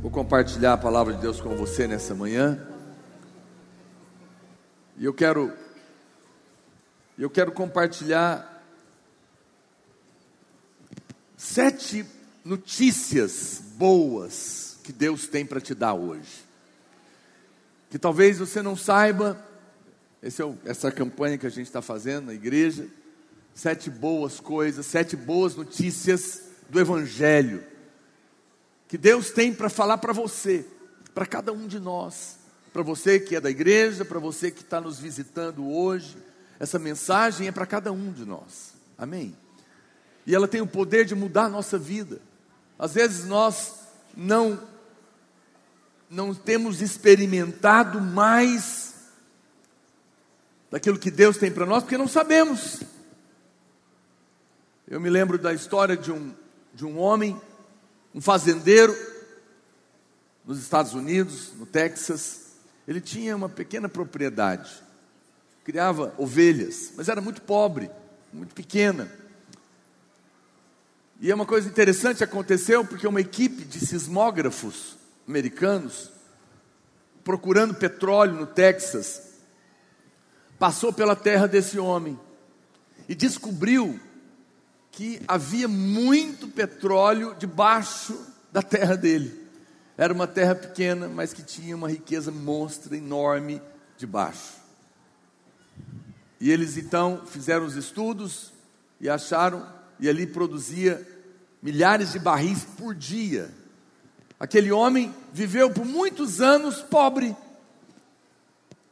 Vou compartilhar a palavra de Deus com você nessa manhã. E eu quero eu quero compartilhar sete notícias boas que Deus tem para te dar hoje. Que talvez você não saiba, é o, essa campanha que a gente está fazendo na igreja. Sete boas coisas, sete boas notícias do Evangelho que Deus tem para falar para você, para cada um de nós, para você que é da igreja, para você que está nos visitando hoje. Essa mensagem é para cada um de nós, amém? E ela tem o poder de mudar a nossa vida. Às vezes nós não não temos experimentado mais daquilo que Deus tem para nós, porque não sabemos. Eu me lembro da história de um, de um homem um fazendeiro nos Estados Unidos, no Texas. Ele tinha uma pequena propriedade, criava ovelhas, mas era muito pobre, muito pequena. E é uma coisa interessante aconteceu porque uma equipe de sismógrafos americanos procurando petróleo no Texas passou pela terra desse homem e descobriu que havia muito petróleo debaixo da terra dele. Era uma terra pequena, mas que tinha uma riqueza monstra, enorme debaixo. E eles então fizeram os estudos e acharam, e ali produzia milhares de barris por dia. Aquele homem viveu por muitos anos pobre,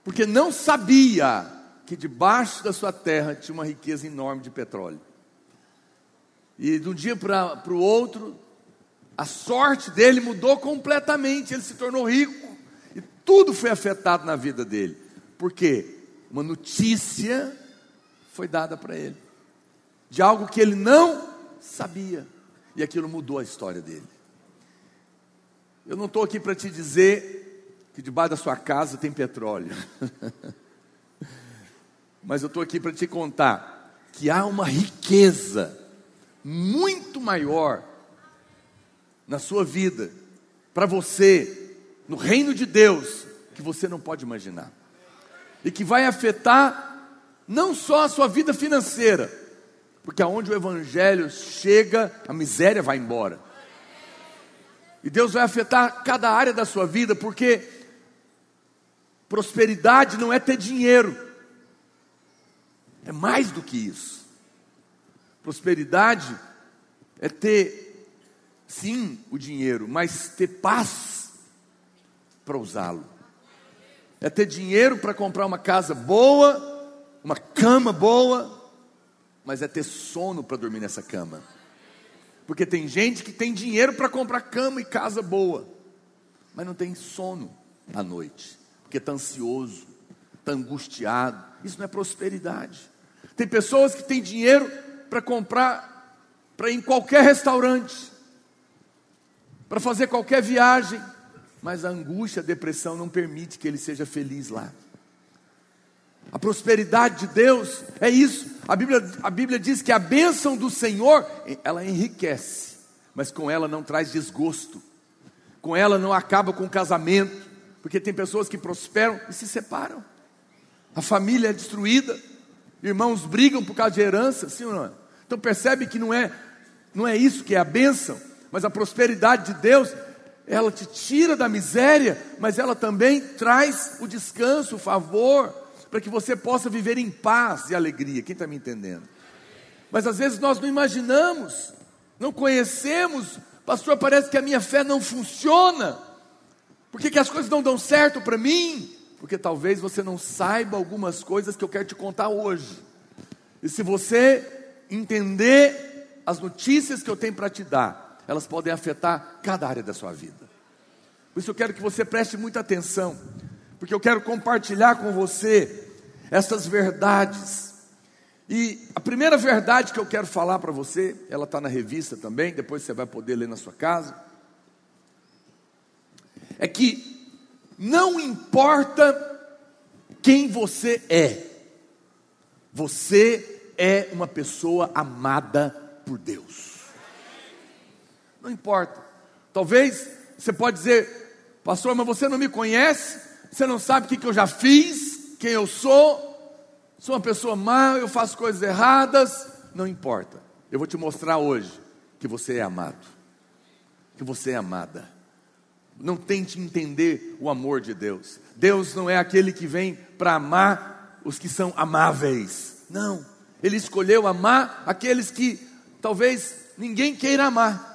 porque não sabia que debaixo da sua terra tinha uma riqueza enorme de petróleo. E de um dia para o outro, a sorte dele mudou completamente. Ele se tornou rico e tudo foi afetado na vida dele. Por quê? Uma notícia foi dada para ele de algo que ele não sabia e aquilo mudou a história dele. Eu não estou aqui para te dizer que debaixo da sua casa tem petróleo, mas eu estou aqui para te contar que há uma riqueza muito maior na sua vida, para você, no reino de Deus, que você não pode imaginar. E que vai afetar não só a sua vida financeira, porque aonde o evangelho chega, a miséria vai embora. E Deus vai afetar cada área da sua vida, porque prosperidade não é ter dinheiro, é mais do que isso. Prosperidade é ter, sim, o dinheiro, mas ter paz para usá-lo. É ter dinheiro para comprar uma casa boa, uma cama boa, mas é ter sono para dormir nessa cama. Porque tem gente que tem dinheiro para comprar cama e casa boa, mas não tem sono à noite, porque está ansioso, está angustiado. Isso não é prosperidade. Tem pessoas que têm dinheiro para comprar, para ir em qualquer restaurante, para fazer qualquer viagem, mas a angústia, a depressão não permite que ele seja feliz lá. A prosperidade de Deus é isso. A Bíblia, a Bíblia diz que a bênção do Senhor, ela enriquece, mas com ela não traz desgosto, com ela não acaba com o casamento, porque tem pessoas que prosperam e se separam, a família é destruída, Irmãos brigam por causa de herança, sim ou não? Então percebe que não é, não é isso que é a bênção, mas a prosperidade de Deus, ela te tira da miséria, mas ela também traz o descanso, o favor, para que você possa viver em paz e alegria. Quem está me entendendo? Mas às vezes nós não imaginamos, não conhecemos, pastor, parece que a minha fé não funciona. Por que, que as coisas não dão certo para mim? Porque talvez você não saiba algumas coisas que eu quero te contar hoje. E se você entender as notícias que eu tenho para te dar, elas podem afetar cada área da sua vida. Por isso eu quero que você preste muita atenção, porque eu quero compartilhar com você essas verdades. E a primeira verdade que eu quero falar para você, ela está na revista também, depois você vai poder ler na sua casa, é que não importa quem você é, você é uma pessoa amada por Deus. Não importa. Talvez você pode dizer, pastor, mas você não me conhece, você não sabe o que, que eu já fiz, quem eu sou, sou uma pessoa má, eu faço coisas erradas, não importa. Eu vou te mostrar hoje que você é amado, que você é amada. Não tente entender o amor de Deus. Deus não é aquele que vem para amar os que são amáveis. Não. Ele escolheu amar aqueles que talvez ninguém queira amar.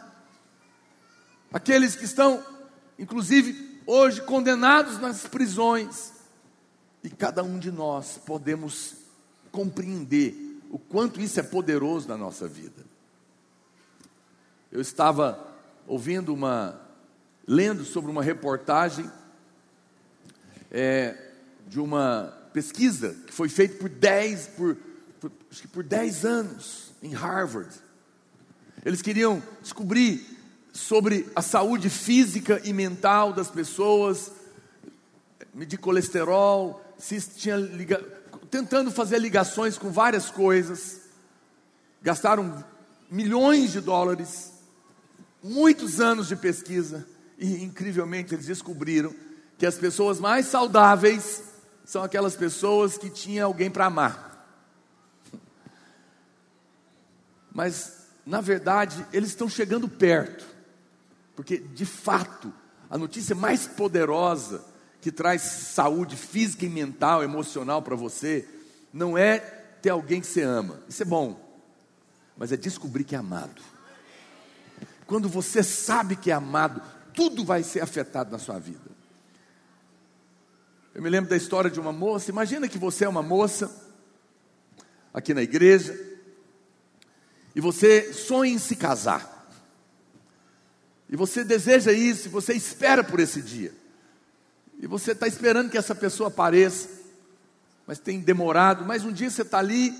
Aqueles que estão, inclusive, hoje condenados nas prisões. E cada um de nós podemos compreender o quanto isso é poderoso na nossa vida. Eu estava ouvindo uma, lendo sobre uma reportagem é, de uma pesquisa que foi feita por 10, por, por, que por 10 anos em Harvard. Eles queriam descobrir sobre a saúde física e mental das pessoas, medir colesterol, se tinha liga... tentando fazer ligações com várias coisas. Gastaram milhões de dólares, muitos anos de pesquisa e incrivelmente eles descobriram que as pessoas mais saudáveis são aquelas pessoas que tinham alguém para amar. Mas na verdade, eles estão chegando perto. Porque, de fato, a notícia mais poderosa que traz saúde física e mental, emocional para você, não é ter alguém que você ama. Isso é bom. Mas é descobrir que é amado. Quando você sabe que é amado, tudo vai ser afetado na sua vida. Eu me lembro da história de uma moça. Imagina que você é uma moça aqui na igreja e você sonha em se casar. E você deseja isso, e você espera por esse dia. E você está esperando que essa pessoa apareça, mas tem demorado. Mas um dia você está ali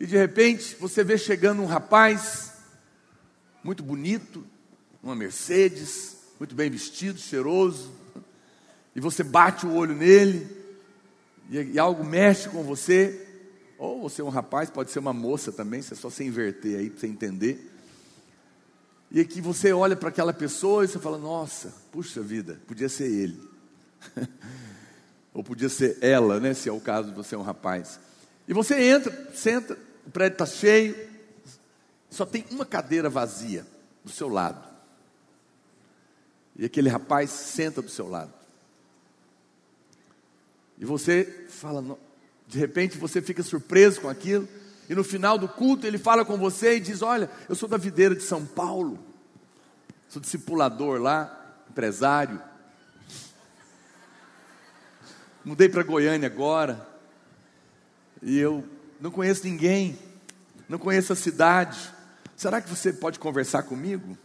e de repente você vê chegando um rapaz muito bonito, uma Mercedes, muito bem vestido, cheiroso, e você bate o olho nele, e, e algo mexe com você, ou você é um rapaz, pode ser uma moça também, você é só se inverter aí para você entender. E aqui você olha para aquela pessoa e você fala: Nossa, puxa vida, podia ser ele. Ou podia ser ela, né? Se é o caso de você é um rapaz. E você entra, senta, o prédio está cheio, só tem uma cadeira vazia do seu lado. E aquele rapaz senta do seu lado. E você fala, de repente você fica surpreso com aquilo. E no final do culto ele fala com você e diz: Olha, eu sou da videira de São Paulo, sou discipulador lá, empresário. Mudei para Goiânia agora, e eu não conheço ninguém, não conheço a cidade. Será que você pode conversar comigo?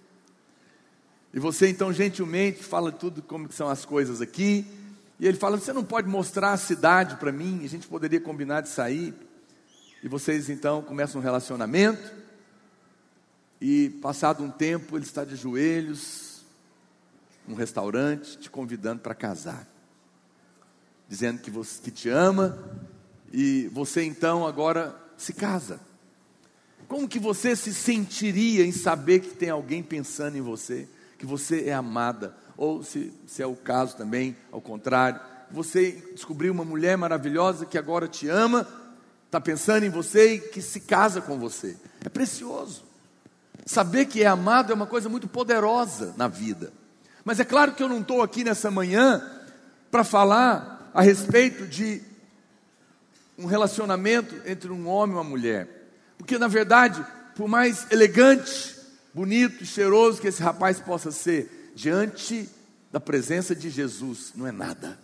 E você então gentilmente fala tudo como são as coisas aqui. E ele fala: Você não pode mostrar a cidade para mim? A gente poderia combinar de sair. E vocês então começam um relacionamento. E passado um tempo, ele está de joelhos num restaurante te convidando para casar. Dizendo que você que te ama e você então agora se casa. Como que você se sentiria em saber que tem alguém pensando em você, que você é amada, ou se, se é o caso também, ao contrário, você descobriu uma mulher maravilhosa que agora te ama está pensando em você e que se casa com você. É precioso. Saber que é amado é uma coisa muito poderosa na vida. Mas é claro que eu não estou aqui nessa manhã para falar a respeito de um relacionamento entre um homem e uma mulher. Porque, na verdade, por mais elegante, bonito e cheiroso que esse rapaz possa ser, diante da presença de Jesus, não é nada.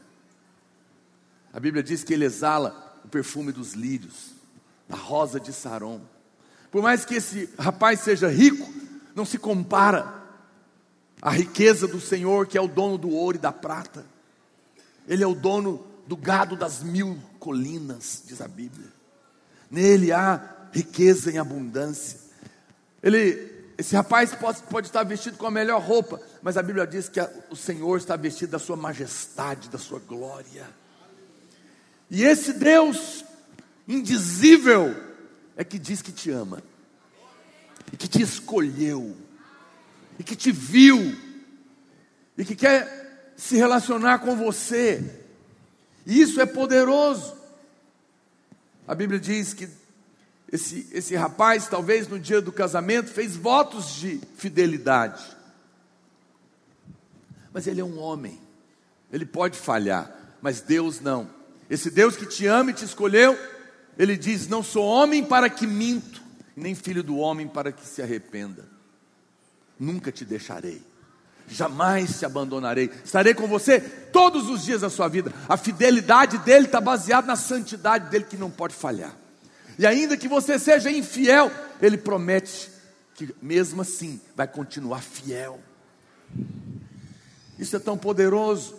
A Bíblia diz que ele exala o perfume dos lírios, a rosa de Saron. Por mais que esse rapaz seja rico, não se compara à riqueza do Senhor, que é o dono do ouro e da prata. Ele é o dono do gado das mil colinas, diz a Bíblia. Nele há riqueza em abundância. Ele, esse rapaz pode, pode estar vestido com a melhor roupa, mas a Bíblia diz que a, o Senhor está vestido da sua majestade, da sua glória. E esse Deus indizível é que diz que te ama, e que te escolheu, e que te viu, e que quer se relacionar com você. E isso é poderoso. A Bíblia diz que esse, esse rapaz, talvez no dia do casamento, fez votos de fidelidade. Mas ele é um homem, ele pode falhar, mas Deus não. Esse Deus que te ama e te escolheu, ele diz: Não sou homem para que minto, nem filho do homem para que se arrependa. Nunca te deixarei, jamais te abandonarei, estarei com você todos os dias da sua vida. A fidelidade dele está baseada na santidade dele, que não pode falhar. E ainda que você seja infiel, ele promete que mesmo assim vai continuar fiel. Isso é tão poderoso.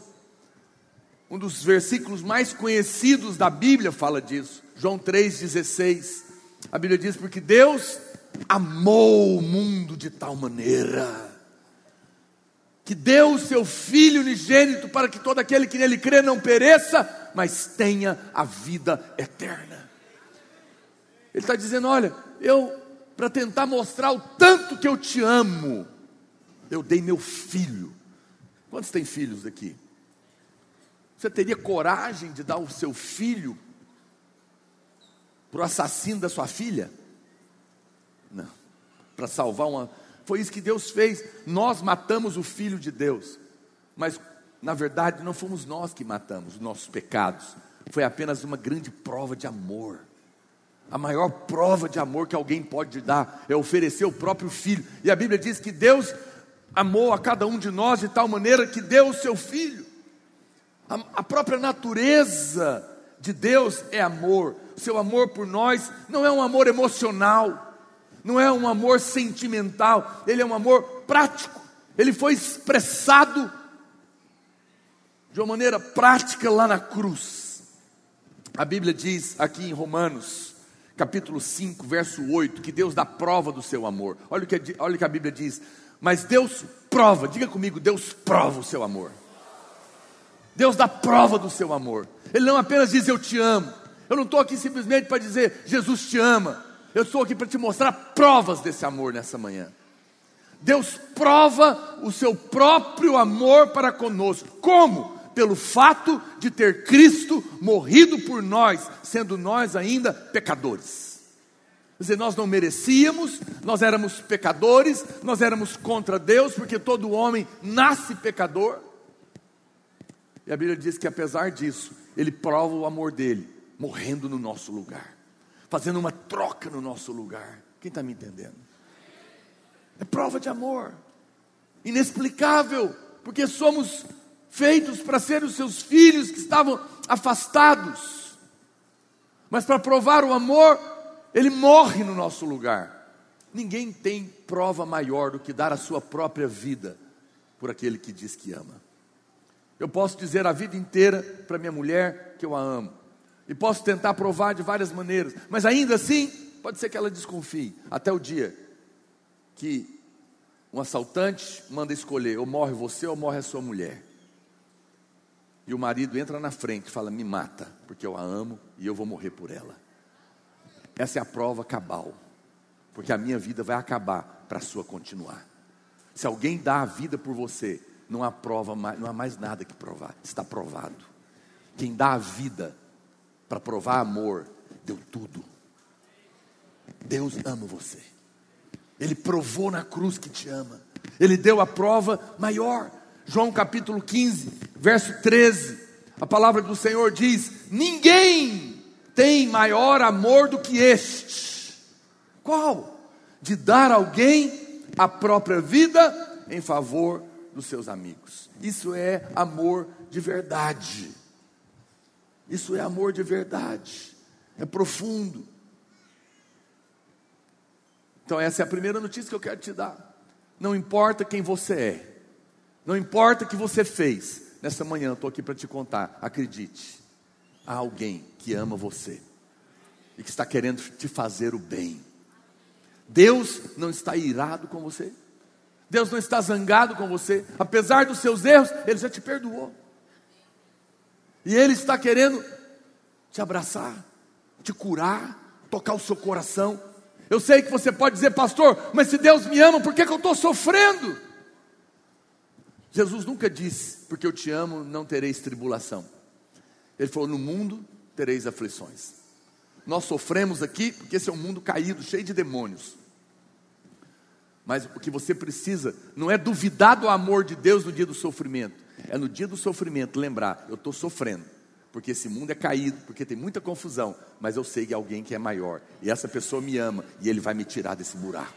Um dos versículos mais conhecidos da Bíblia fala disso. João 3,16. A Bíblia diz: Porque Deus amou o mundo de tal maneira que deu o seu Filho unigênito para que todo aquele que nele crê não pereça, mas tenha a vida eterna. Ele está dizendo: Olha, eu, para tentar mostrar o tanto que eu te amo, eu dei meu filho. Quantos têm filhos aqui? Você teria coragem de dar o seu filho para o assassino da sua filha? Não. Para salvar uma. Foi isso que Deus fez. Nós matamos o filho de Deus. Mas, na verdade, não fomos nós que matamos os nossos pecados. Foi apenas uma grande prova de amor. A maior prova de amor que alguém pode dar é oferecer o próprio filho. E a Bíblia diz que Deus amou a cada um de nós de tal maneira que deu o seu filho. A, a própria natureza de Deus é amor. Seu amor por nós não é um amor emocional, não é um amor sentimental, ele é um amor prático. Ele foi expressado de uma maneira prática lá na cruz. A Bíblia diz aqui em Romanos, capítulo 5, verso 8, que Deus dá prova do seu amor. Olha o que, olha o que a Bíblia diz. Mas Deus prova, diga comigo, Deus prova o seu amor. Deus dá prova do seu amor. Ele não apenas diz eu te amo. Eu não estou aqui simplesmente para dizer Jesus te ama. Eu estou aqui para te mostrar provas desse amor nessa manhã. Deus prova o seu próprio amor para conosco. Como? Pelo fato de ter Cristo morrido por nós, sendo nós ainda pecadores. Quer dizer, nós não merecíamos, nós éramos pecadores, nós éramos contra Deus, porque todo homem nasce pecador. E a Bíblia diz que apesar disso, Ele prova o amor dele, morrendo no nosso lugar, fazendo uma troca no nosso lugar. Quem está me entendendo? É prova de amor, inexplicável, porque somos feitos para ser os seus filhos que estavam afastados, mas para provar o amor, Ele morre no nosso lugar. Ninguém tem prova maior do que dar a sua própria vida por aquele que diz que ama. Eu posso dizer a vida inteira para minha mulher que eu a amo. E posso tentar provar de várias maneiras. Mas ainda assim, pode ser que ela desconfie. Até o dia que um assaltante manda escolher: ou morre você ou morre a sua mulher. E o marido entra na frente e fala: Me mata, porque eu a amo e eu vou morrer por ela. Essa é a prova cabal. Porque a minha vida vai acabar para a sua continuar. Se alguém dá a vida por você, não há prova, não há mais nada que provar, está provado. Quem dá a vida para provar amor, deu tudo. Deus ama você. Ele provou na cruz que te ama. Ele deu a prova maior. João capítulo 15, verso 13. A palavra do Senhor diz: Ninguém tem maior amor do que este. Qual? De dar alguém a própria vida em favor dos seus amigos. Isso é amor de verdade. Isso é amor de verdade. É profundo. Então, essa é a primeira notícia que eu quero te dar. Não importa quem você é, não importa o que você fez, nessa manhã eu estou aqui para te contar. Acredite, há alguém que ama você e que está querendo te fazer o bem. Deus não está irado com você. Deus não está zangado com você, apesar dos seus erros, Ele já te perdoou. E Ele está querendo te abraçar, te curar, tocar o seu coração. Eu sei que você pode dizer, pastor, mas se Deus me ama, por que, que eu estou sofrendo? Jesus nunca disse, porque eu te amo, não tereis tribulação. Ele falou: no mundo tereis aflições. Nós sofremos aqui porque esse é um mundo caído, cheio de demônios. Mas o que você precisa não é duvidar do amor de Deus no dia do sofrimento, é no dia do sofrimento lembrar: eu estou sofrendo, porque esse mundo é caído, porque tem muita confusão, mas eu sei que alguém que é maior, e essa pessoa me ama, e ele vai me tirar desse buraco.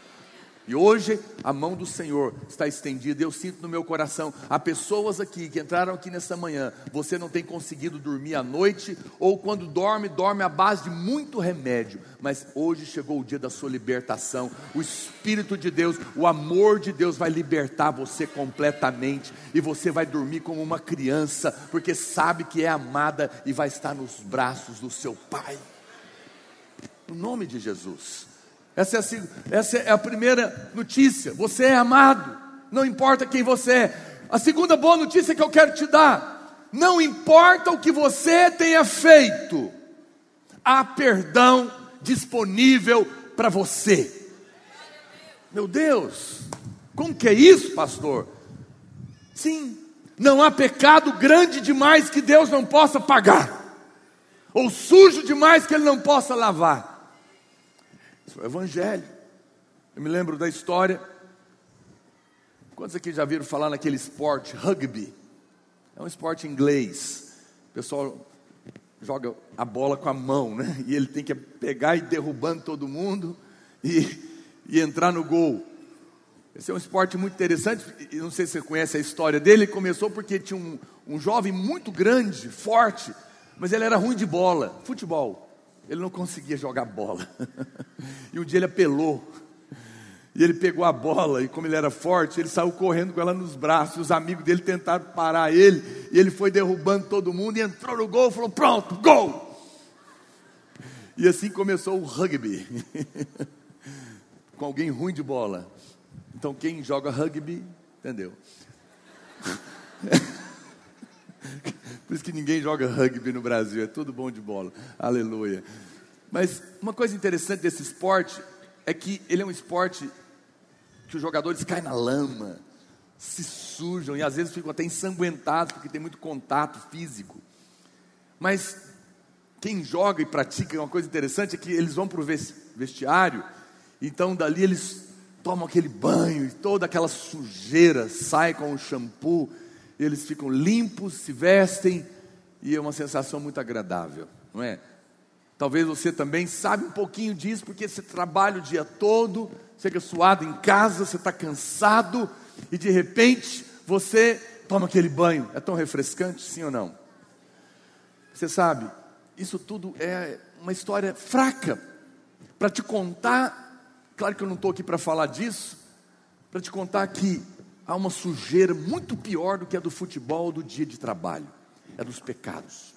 E hoje a mão do Senhor está estendida. Eu sinto no meu coração. Há pessoas aqui que entraram aqui nessa manhã. Você não tem conseguido dormir à noite, ou quando dorme, dorme à base de muito remédio. Mas hoje chegou o dia da sua libertação. O Espírito de Deus, o amor de Deus vai libertar você completamente. E você vai dormir como uma criança, porque sabe que é amada e vai estar nos braços do seu Pai. No nome de Jesus. Essa é, a, essa é a primeira notícia. Você é amado, não importa quem você é. A segunda boa notícia que eu quero te dar: não importa o que você tenha feito, há perdão disponível para você. Meu Deus, como que é isso, pastor? Sim, não há pecado grande demais que Deus não possa pagar, ou sujo demais que Ele não possa lavar. Isso é o Evangelho. Eu me lembro da história. Quantos aqui já viram falar naquele esporte, rugby? É um esporte inglês. O pessoal joga a bola com a mão, né? E ele tem que pegar e derrubando todo mundo e, e entrar no gol. Esse é um esporte muito interessante. Não sei se você conhece a história dele. Ele começou porque tinha um, um jovem muito grande, forte, mas ele era ruim de bola, futebol. Ele não conseguia jogar bola. E um dia ele apelou. E ele pegou a bola, e como ele era forte, ele saiu correndo com ela nos braços. Os amigos dele tentaram parar ele, e ele foi derrubando todo mundo e entrou no gol, falou: Pronto, gol! E assim começou o rugby, com alguém ruim de bola. Então, quem joga rugby, entendeu? Por isso que ninguém joga rugby no Brasil, é tudo bom de bola. Aleluia. Mas uma coisa interessante desse esporte é que ele é um esporte que os jogadores caem na lama, se sujam e às vezes ficam até ensanguentados porque tem muito contato físico. Mas quem joga e pratica uma coisa interessante é que eles vão para o vestiário, então dali eles tomam aquele banho e toda aquela sujeira sai com o shampoo, eles ficam limpos, se vestem e é uma sensação muito agradável, não é? Talvez você também sabe um pouquinho disso, porque você trabalha o dia todo, chega suado em casa, você está cansado, e de repente você toma aquele banho. É tão refrescante, sim ou não? Você sabe, isso tudo é uma história fraca para te contar. Claro que eu não estou aqui para falar disso, para te contar que há uma sujeira muito pior do que a do futebol do dia de trabalho é dos pecados.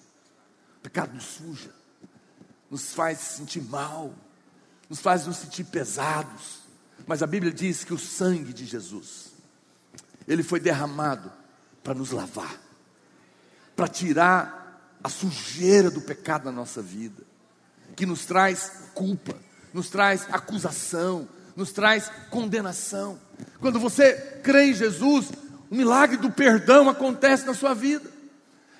O pecado nos suja nos faz sentir mal, nos faz nos sentir pesados. Mas a Bíblia diz que o sangue de Jesus, ele foi derramado para nos lavar, para tirar a sujeira do pecado na nossa vida, que nos traz culpa, nos traz acusação, nos traz condenação. Quando você crê em Jesus, o milagre do perdão acontece na sua vida.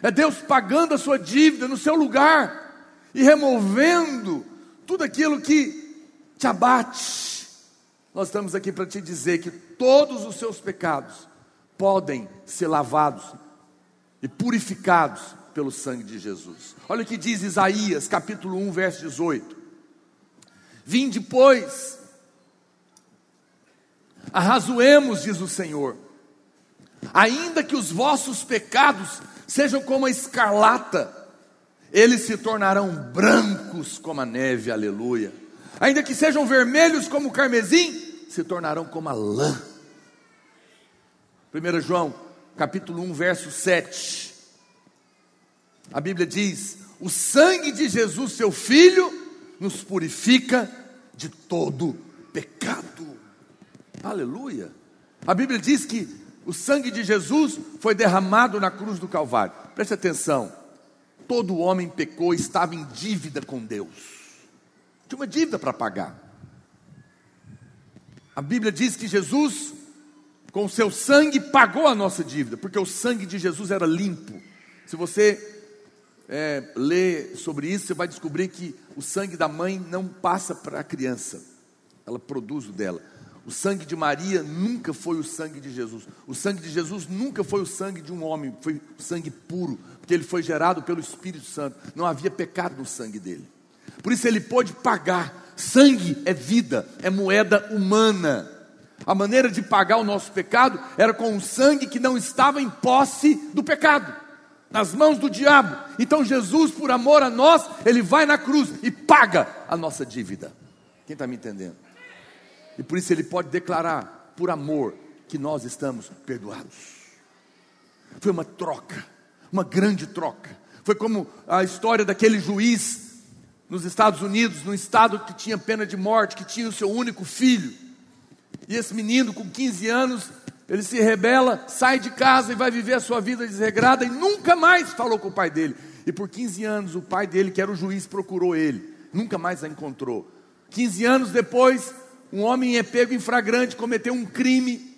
É Deus pagando a sua dívida no seu lugar e removendo tudo aquilo que te abate. Nós estamos aqui para te dizer que todos os seus pecados podem ser lavados e purificados pelo sangue de Jesus. Olha o que diz Isaías, capítulo 1, verso 18. Vinde, pois, arrazoemos, diz o Senhor, ainda que os vossos pecados sejam como a escarlata, eles se tornarão brancos como a neve, aleluia. Ainda que sejam vermelhos como o carmesim, se tornarão como a lã. 1 João, capítulo 1, verso 7. A Bíblia diz: O sangue de Jesus, seu filho, nos purifica de todo pecado. Aleluia. A Bíblia diz que o sangue de Jesus foi derramado na cruz do Calvário. Preste atenção todo homem pecou, estava em dívida com Deus. Tinha uma dívida para pagar. A Bíblia diz que Jesus com o seu sangue pagou a nossa dívida, porque o sangue de Jesus era limpo. Se você é, ler sobre isso, você vai descobrir que o sangue da mãe não passa para a criança, ela produz o dela. O sangue de Maria nunca foi o sangue de Jesus. O sangue de Jesus nunca foi o sangue de um homem, foi sangue puro, porque ele foi gerado pelo Espírito Santo. Não havia pecado no sangue dele. Por isso ele pôde pagar. Sangue é vida, é moeda humana. A maneira de pagar o nosso pecado era com um sangue que não estava em posse do pecado nas mãos do diabo. Então Jesus, por amor a nós, ele vai na cruz e paga a nossa dívida. Quem está me entendendo? E por isso ele pode declarar, por amor, que nós estamos perdoados. Foi uma troca, uma grande troca. Foi como a história daquele juiz nos Estados Unidos, num estado que tinha pena de morte, que tinha o seu único filho. E esse menino, com 15 anos, ele se rebela, sai de casa e vai viver a sua vida desregrada e nunca mais falou com o pai dele. E por 15 anos o pai dele, que era o juiz, procurou ele, nunca mais a encontrou. 15 anos depois, um homem é pego em flagrante, cometeu um crime,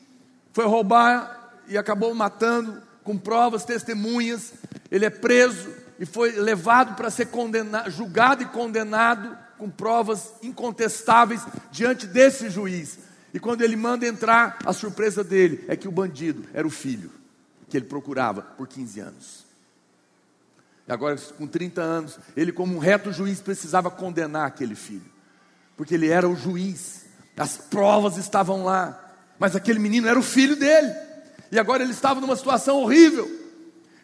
foi roubar e acabou matando, com provas, testemunhas. Ele é preso e foi levado para ser condenado, julgado e condenado com provas incontestáveis diante desse juiz. E quando ele manda entrar, a surpresa dele é que o bandido era o filho que ele procurava por 15 anos. E agora, com 30 anos, ele, como um reto juiz, precisava condenar aquele filho, porque ele era o juiz, as provas estavam lá, mas aquele menino era o filho dele, e agora ele estava numa situação horrível.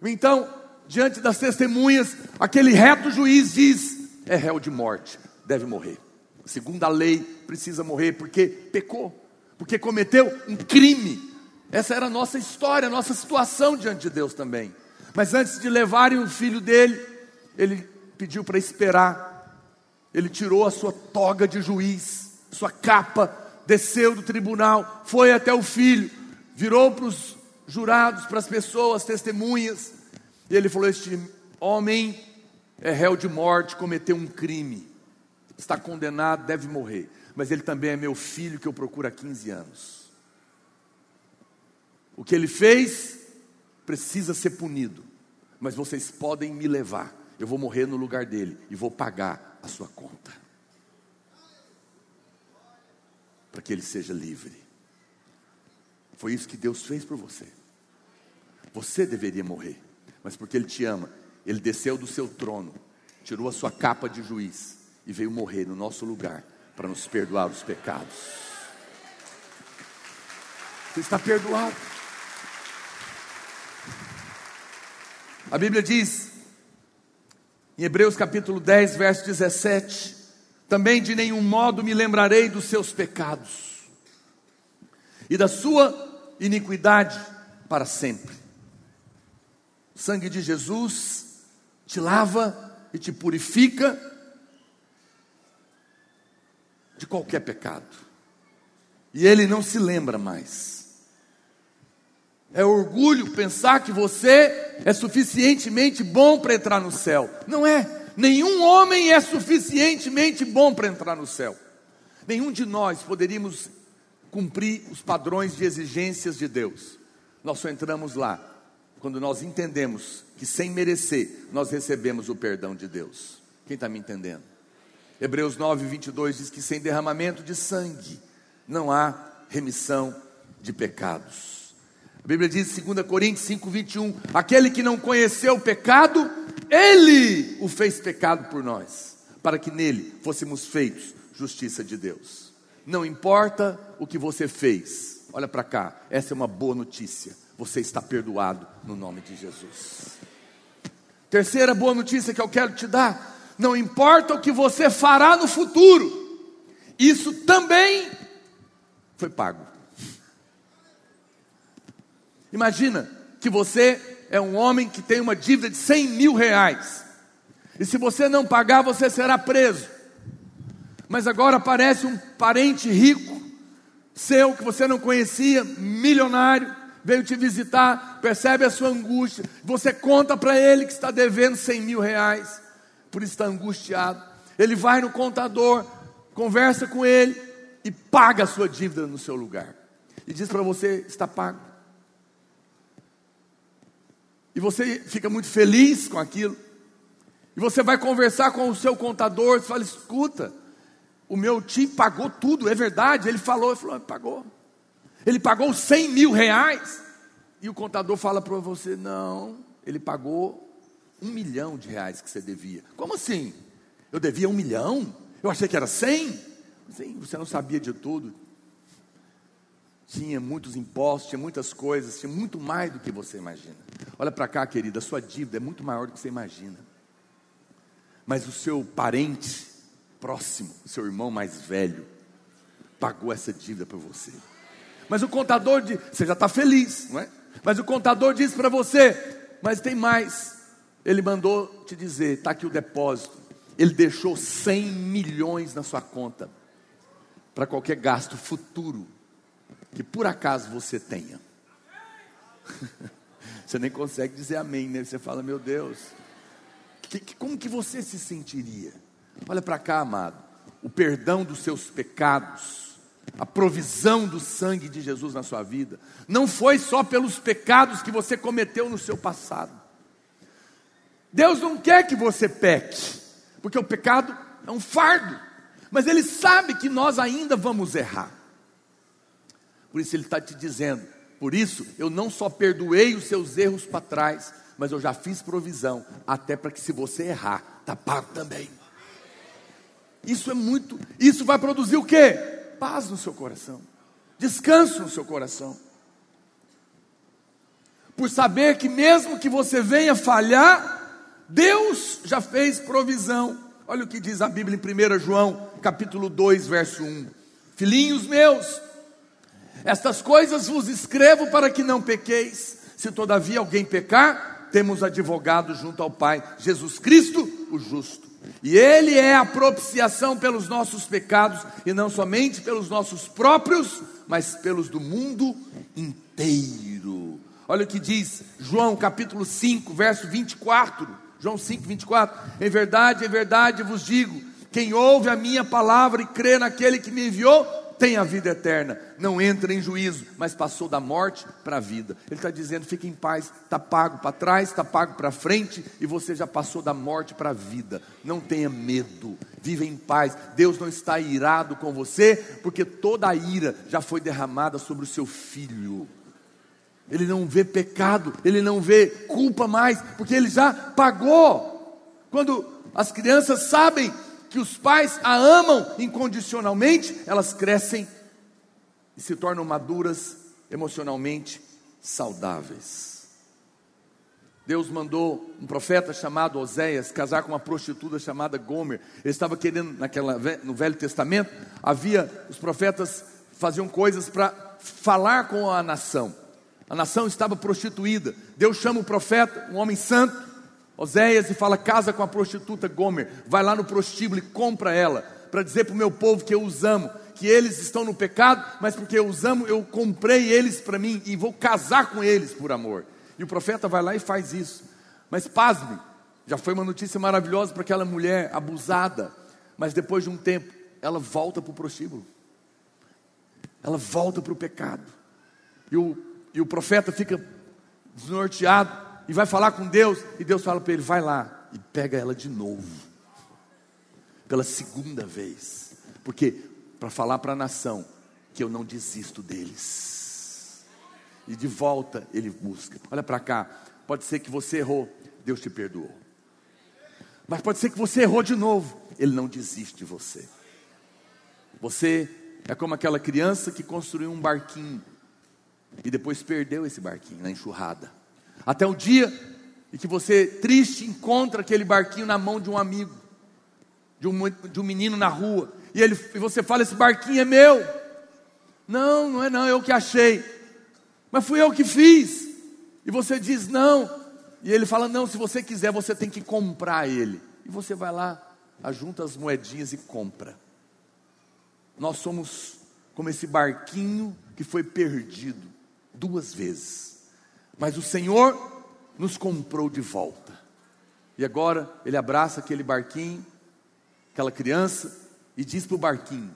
Então, diante das testemunhas, aquele reto juiz diz: é réu de morte, deve morrer segundo a lei, precisa morrer porque pecou, porque cometeu um crime. Essa era a nossa história, a nossa situação diante de Deus também. Mas antes de levarem o filho dele, ele pediu para esperar. Ele tirou a sua toga de juiz, sua capa, desceu do tribunal, foi até o filho, virou para os jurados, para as pessoas, testemunhas, e ele falou: Este homem é réu de morte, cometeu um crime está condenado, deve morrer. Mas ele também é meu filho que eu procuro há 15 anos. O que ele fez precisa ser punido, mas vocês podem me levar. Eu vou morrer no lugar dele e vou pagar a sua conta. Para que ele seja livre. Foi isso que Deus fez por você. Você deveria morrer, mas porque Ele te ama, Ele desceu do seu trono, tirou a sua capa de juiz e veio morrer no nosso lugar para nos perdoar os pecados. Você está perdoado. A Bíblia diz, em Hebreus capítulo 10, verso 17: Também de nenhum modo me lembrarei dos seus pecados e da sua iniquidade para sempre. O sangue de Jesus te lava e te purifica de qualquer pecado. E ele não se lembra mais. É orgulho pensar que você é suficientemente bom para entrar no céu. Não é. Nenhum homem é suficientemente bom para entrar no céu. Nenhum de nós poderíamos cumprir os padrões de exigências de Deus. Nós só entramos lá quando nós entendemos que sem merecer nós recebemos o perdão de Deus. Quem está me entendendo? Hebreus 9, 22 diz que sem derramamento de sangue não há remissão de pecados. A Bíblia diz em 2 Coríntios 5, 21: aquele que não conheceu o pecado, ele o fez pecado por nós, para que nele fôssemos feitos justiça de Deus. Não importa o que você fez, olha para cá, essa é uma boa notícia. Você está perdoado no nome de Jesus. Terceira boa notícia que eu quero te dar não importa o que você fará no futuro, isso também foi pago. Imagina que você é um homem que tem uma dívida de 100 mil reais, e se você não pagar, você será preso. Mas agora aparece um parente rico, seu, que você não conhecia, milionário, veio te visitar, percebe a sua angústia, você conta para ele que está devendo 100 mil reais por isso está angustiado. Ele vai no contador, conversa com ele e paga a sua dívida no seu lugar. e diz para você: está pago. E você fica muito feliz com aquilo. E você vai conversar com o seu contador, você fala: escuta, o meu time pagou tudo, é verdade. Ele falou, ele falou, pagou. Ele pagou 100 mil reais. E o contador fala para você: não, ele pagou um milhão de reais que você devia. Como assim? Eu devia um milhão? Eu achei que era cem. Sim, você não sabia de tudo. Tinha muitos impostos, tinha muitas coisas, tinha muito mais do que você imagina. Olha para cá, querida, a sua dívida é muito maior do que você imagina. Mas o seu parente próximo, o seu irmão mais velho, pagou essa dívida para você. Mas o contador diz, você já está feliz, não é? Mas o contador diz para você, mas tem mais. Ele mandou te dizer, está aqui o depósito. Ele deixou 100 milhões na sua conta para qualquer gasto futuro que por acaso você tenha. você nem consegue dizer amém, né? Você fala, meu Deus, que, que, como que você se sentiria? Olha para cá, amado. O perdão dos seus pecados, a provisão do sangue de Jesus na sua vida, não foi só pelos pecados que você cometeu no seu passado. Deus não quer que você peque, porque o pecado é um fardo, mas Ele sabe que nós ainda vamos errar. Por isso Ele está te dizendo: por isso eu não só perdoei os seus erros para trás, mas eu já fiz provisão, até para que se você errar, está pago também. Isso é muito, isso vai produzir o que? Paz no seu coração, descanso no seu coração. Por saber que mesmo que você venha falhar, Deus já fez provisão. Olha o que diz a Bíblia em 1 João, capítulo 2, verso 1. Filhinhos meus, estas coisas vos escrevo para que não pequeis. Se todavia alguém pecar, temos advogado junto ao Pai, Jesus Cristo, o justo. E Ele é a propiciação pelos nossos pecados, e não somente pelos nossos próprios, mas pelos do mundo inteiro. Olha o que diz João capítulo 5, verso 24. João 5, 24. Em verdade, em verdade vos digo: quem ouve a minha palavra e crê naquele que me enviou, tem a vida eterna, não entra em juízo, mas passou da morte para a vida. Ele está dizendo: fique em paz, está pago para trás, está pago para frente, e você já passou da morte para a vida. Não tenha medo, viva em paz. Deus não está irado com você, porque toda a ira já foi derramada sobre o seu filho. Ele não vê pecado, ele não vê culpa mais, porque ele já pagou. Quando as crianças sabem que os pais a amam incondicionalmente, elas crescem e se tornam maduras emocionalmente saudáveis. Deus mandou um profeta chamado Oséias casar com uma prostituta chamada Gomer. Ele estava querendo, naquela, no Velho Testamento, havia, os profetas faziam coisas para falar com a nação. A nação estava prostituída. Deus chama o profeta, um homem santo, Oséias e fala: casa com a prostituta Gomer, vai lá no prostíbulo e compra ela, para dizer para o meu povo que eu os amo, que eles estão no pecado, mas porque eu os amo, eu comprei eles para mim e vou casar com eles por amor. E o profeta vai lá e faz isso. Mas pasme, já foi uma notícia maravilhosa para aquela mulher abusada, mas depois de um tempo, ela volta para o prostíbulo, ela volta para o pecado, e o, e o profeta fica desnorteado, e vai falar com Deus, e Deus fala para ele: vai lá e pega ela de novo, pela segunda vez, porque para falar para a nação que eu não desisto deles, e de volta ele busca. Olha para cá, pode ser que você errou, Deus te perdoou, mas pode ser que você errou de novo, Ele não desiste de você. Você é como aquela criança que construiu um barquinho e depois perdeu esse barquinho na enxurrada. Até o dia em que você, triste, encontra aquele barquinho na mão de um amigo, de um, de um menino na rua, e, ele, e você fala: Esse barquinho é meu. Não, não é não, eu que achei. Mas fui eu que fiz. E você diz: Não. E ele fala: Não, se você quiser, você tem que comprar ele. E você vai lá, ajunta as moedinhas e compra. Nós somos como esse barquinho que foi perdido duas vezes. Mas o Senhor nos comprou de volta. E agora ele abraça aquele barquinho, aquela criança, e diz para o barquinho: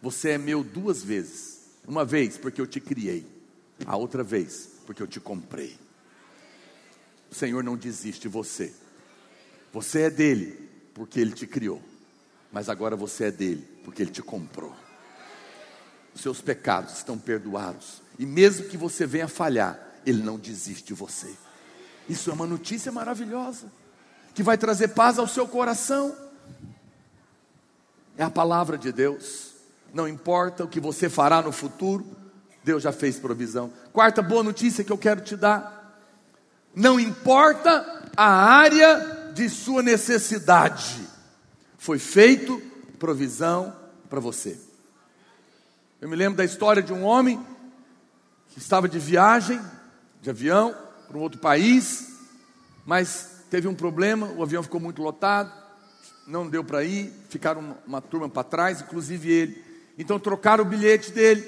Você é meu duas vezes. Uma vez, porque eu te criei. A outra vez, porque eu te comprei. O Senhor não desiste de você. Você é dele, porque ele te criou. Mas agora você é dele, porque ele te comprou. Os seus pecados estão perdoados. E mesmo que você venha falhar, ele não desiste de você. Isso é uma notícia maravilhosa, que vai trazer paz ao seu coração. É a palavra de Deus. Não importa o que você fará no futuro, Deus já fez provisão. Quarta boa notícia que eu quero te dar. Não importa a área de sua necessidade, foi feito provisão para você. Eu me lembro da história de um homem que estava de viagem, de avião, para um outro país, mas teve um problema, o avião ficou muito lotado, não deu para ir, ficaram uma, uma turma para trás, inclusive ele. Então trocaram o bilhete dele,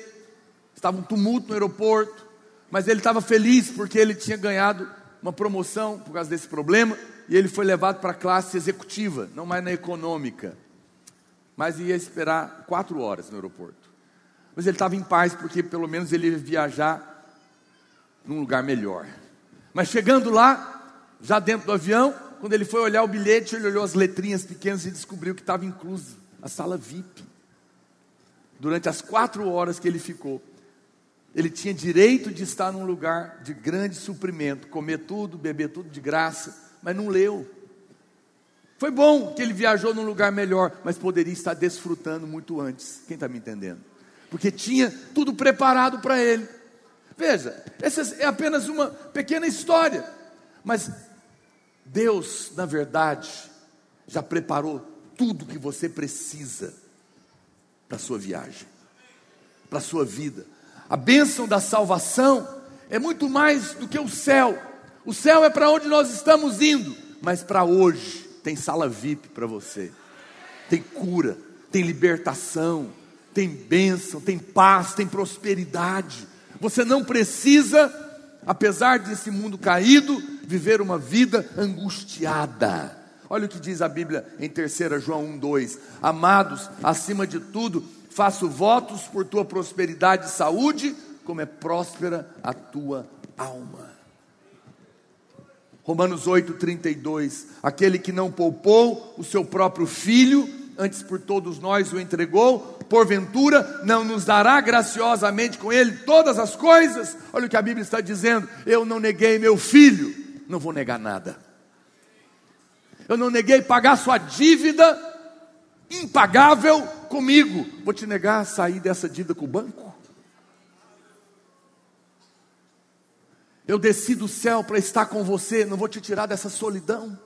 estava um tumulto no aeroporto, mas ele estava feliz porque ele tinha ganhado uma promoção por causa desse problema, e ele foi levado para a classe executiva, não mais na econômica, mas ia esperar quatro horas no aeroporto. Mas ele estava em paz, porque pelo menos ele ia viajar num lugar melhor. Mas chegando lá, já dentro do avião, quando ele foi olhar o bilhete, ele olhou as letrinhas pequenas e descobriu que estava incluso a sala VIP. Durante as quatro horas que ele ficou, ele tinha direito de estar num lugar de grande suprimento, comer tudo, beber tudo de graça, mas não leu. Foi bom que ele viajou num lugar melhor, mas poderia estar desfrutando muito antes. Quem está me entendendo? Porque tinha tudo preparado para ele. Veja, essa é apenas uma pequena história, mas Deus, na verdade, já preparou tudo que você precisa para a sua viagem, para a sua vida. A bênção da salvação é muito mais do que o céu. O céu é para onde nós estamos indo, mas para hoje tem sala VIP para você. Tem cura, tem libertação, tem bênção, tem paz, tem prosperidade. Você não precisa, apesar desse mundo caído, viver uma vida angustiada. Olha o que diz a Bíblia em 3 João 1,2: Amados, acima de tudo, faço votos por tua prosperidade e saúde, como é próspera a tua alma. Romanos 8,32: Aquele que não poupou o seu próprio filho, antes por todos nós o entregou, porventura não nos dará graciosamente com ele todas as coisas? Olha o que a Bíblia está dizendo: eu não neguei meu filho, não vou negar nada. Eu não neguei pagar sua dívida impagável comigo. Vou te negar sair dessa dívida com o banco? Eu desci do céu para estar com você, não vou te tirar dessa solidão.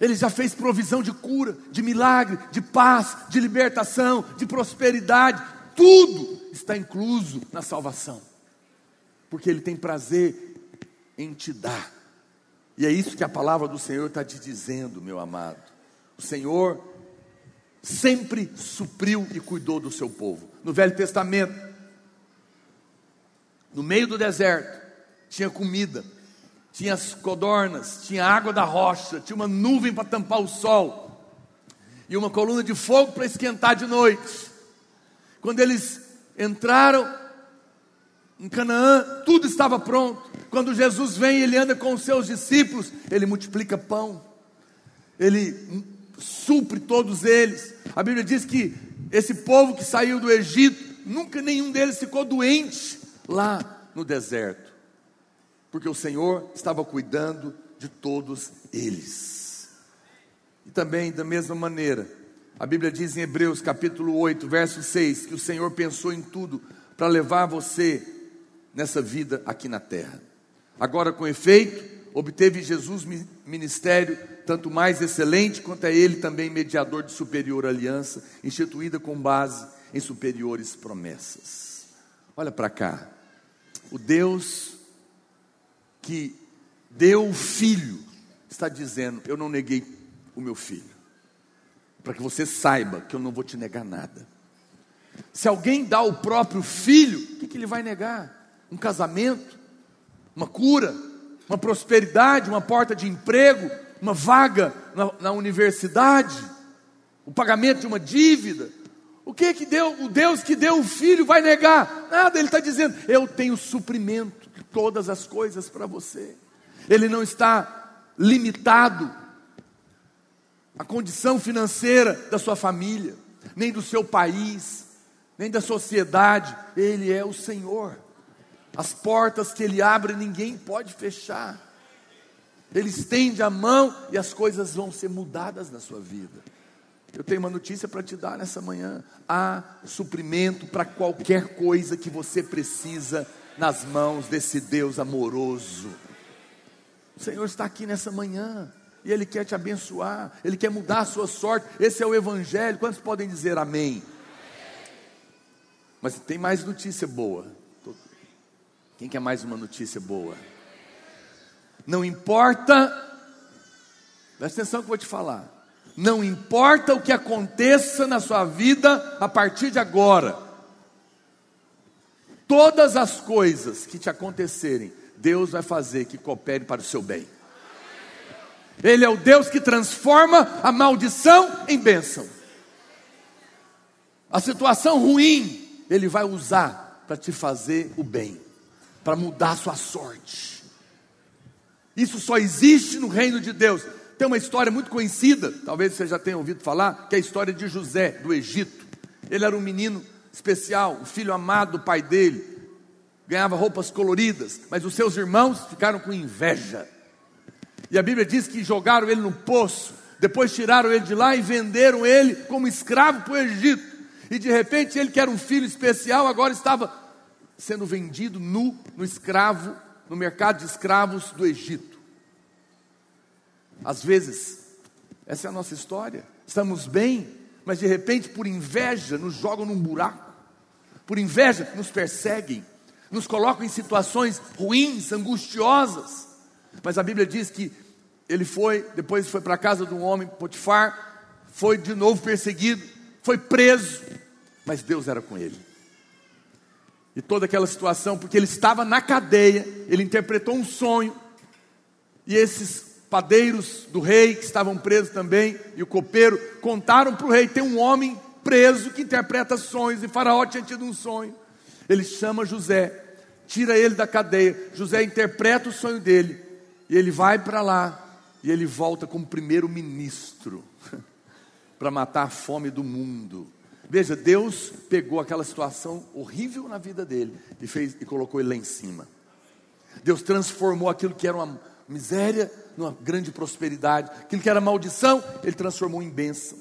Ele já fez provisão de cura, de milagre, de paz, de libertação, de prosperidade. Tudo está incluso na salvação. Porque Ele tem prazer em te dar. E é isso que a palavra do Senhor está te dizendo, meu amado. O Senhor sempre supriu e cuidou do seu povo. No Velho Testamento, no meio do deserto, tinha comida, tinha as codornas, tinha água da rocha, tinha uma nuvem para tampar o sol e uma coluna de fogo para esquentar de noite. Quando eles entraram em Canaã, tudo estava pronto. Quando Jesus vem, ele anda com os seus discípulos, ele multiplica pão, ele supre todos eles. A Bíblia diz que esse povo que saiu do Egito, nunca nenhum deles ficou doente lá no deserto, porque o Senhor estava cuidando de todos eles. E também, da mesma maneira, a Bíblia diz em Hebreus capítulo 8, verso 6, que o Senhor pensou em tudo para levar você nessa vida aqui na terra. Agora, com efeito, obteve Jesus ministério tanto mais excelente quanto é ele também mediador de superior aliança, instituída com base em superiores promessas. Olha para cá. O Deus que deu o filho está dizendo: Eu não neguei o meu filho. Para que você saiba que eu não vou te negar nada. Se alguém dá o próprio filho, o que, que ele vai negar? Um casamento? Uma cura? uma prosperidade, uma porta de emprego, uma vaga na, na universidade, o pagamento de uma dívida, O que que deu? O Deus que deu o filho vai negar? Nada, ele está dizendo: eu tenho suprimento todas as coisas para você. Ele não está limitado à condição financeira da sua família, nem do seu país, nem da sociedade. Ele é o Senhor. As portas que ele abre, ninguém pode fechar. Ele estende a mão e as coisas vão ser mudadas na sua vida. Eu tenho uma notícia para te dar nessa manhã. Há suprimento para qualquer coisa que você precisa nas mãos desse Deus amoroso. O Senhor está aqui nessa manhã e Ele quer te abençoar, Ele quer mudar a sua sorte. Esse é o Evangelho. Quantos podem dizer amém? Mas tem mais notícia boa. Quem quer mais uma notícia boa? Não importa, presta atenção que eu vou te falar. Não importa o que aconteça na sua vida a partir de agora, todas as coisas que te acontecerem, Deus vai fazer que coopere para o seu bem. Ele é o Deus que transforma a maldição em bênção. A situação ruim, Ele vai usar para te fazer o bem, para mudar a sua sorte. Isso só existe no reino de Deus. Tem uma história muito conhecida, talvez você já tenha ouvido falar, que é a história de José, do Egito. Ele era um menino especial, o filho amado do pai dele, ganhava roupas coloridas, mas os seus irmãos ficaram com inveja. E a Bíblia diz que jogaram ele no poço, depois tiraram ele de lá e venderam ele como escravo para o Egito. E de repente ele, que era um filho especial, agora estava sendo vendido nu no escravo, no mercado de escravos do Egito. Às vezes, essa é a nossa história. Estamos bem, mas de repente, por inveja, nos jogam num buraco. Por inveja, nos perseguem, nos colocam em situações ruins, angustiosas. Mas a Bíblia diz que ele foi, depois foi para a casa de um homem, Potifar, foi de novo perseguido, foi preso, mas Deus era com ele. E toda aquela situação, porque ele estava na cadeia, ele interpretou um sonho, e esses padeiros do rei, que estavam presos também, e o copeiro, contaram para o rei: tem um homem preso que interpreta sonhos, e Faraó tinha tido um sonho. Ele chama José, tira ele da cadeia. José interpreta o sonho dele, e ele vai para lá, e ele volta como primeiro-ministro para matar a fome do mundo. Veja, Deus pegou aquela situação horrível na vida dele e fez e colocou ele lá em cima. Deus transformou aquilo que era uma miséria numa grande prosperidade. Aquilo que era maldição, ele transformou em bênção.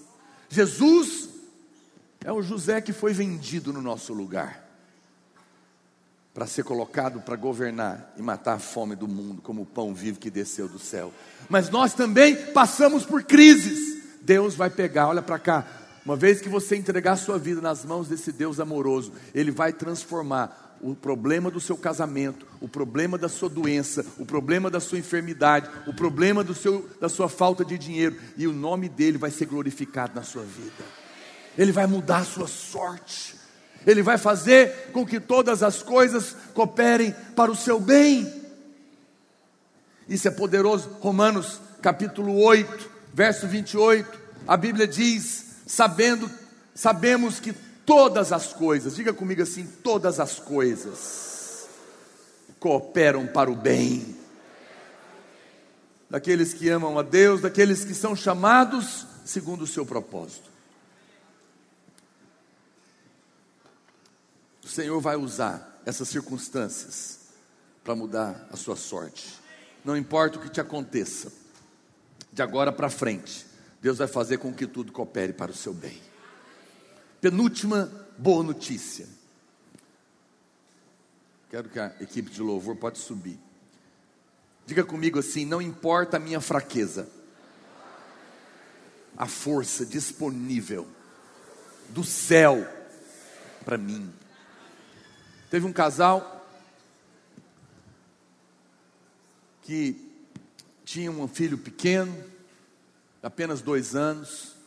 Jesus é o José que foi vendido no nosso lugar para ser colocado para governar e matar a fome do mundo, como o pão vivo que desceu do céu. Mas nós também passamos por crises. Deus vai pegar, olha para cá. Uma vez que você entregar a sua vida nas mãos desse Deus amoroso, Ele vai transformar o problema do seu casamento, o problema da sua doença, o problema da sua enfermidade, o problema do seu, da sua falta de dinheiro, e o nome dele vai ser glorificado na sua vida. Ele vai mudar a sua sorte. Ele vai fazer com que todas as coisas cooperem para o seu bem. Isso é poderoso. Romanos capítulo 8, verso 28. A Bíblia diz: sabendo, sabemos que todas as coisas, diga comigo assim: todas as coisas cooperam para o bem daqueles que amam a Deus, daqueles que são chamados segundo o seu propósito. O Senhor vai usar essas circunstâncias para mudar a sua sorte. Não importa o que te aconteça, de agora para frente, Deus vai fazer com que tudo coopere para o seu bem. Penúltima boa notícia. Quero que a equipe de louvor pode subir. Diga comigo assim: não importa a minha fraqueza, a força disponível do céu para mim. Teve um casal que tinha um filho pequeno, apenas dois anos,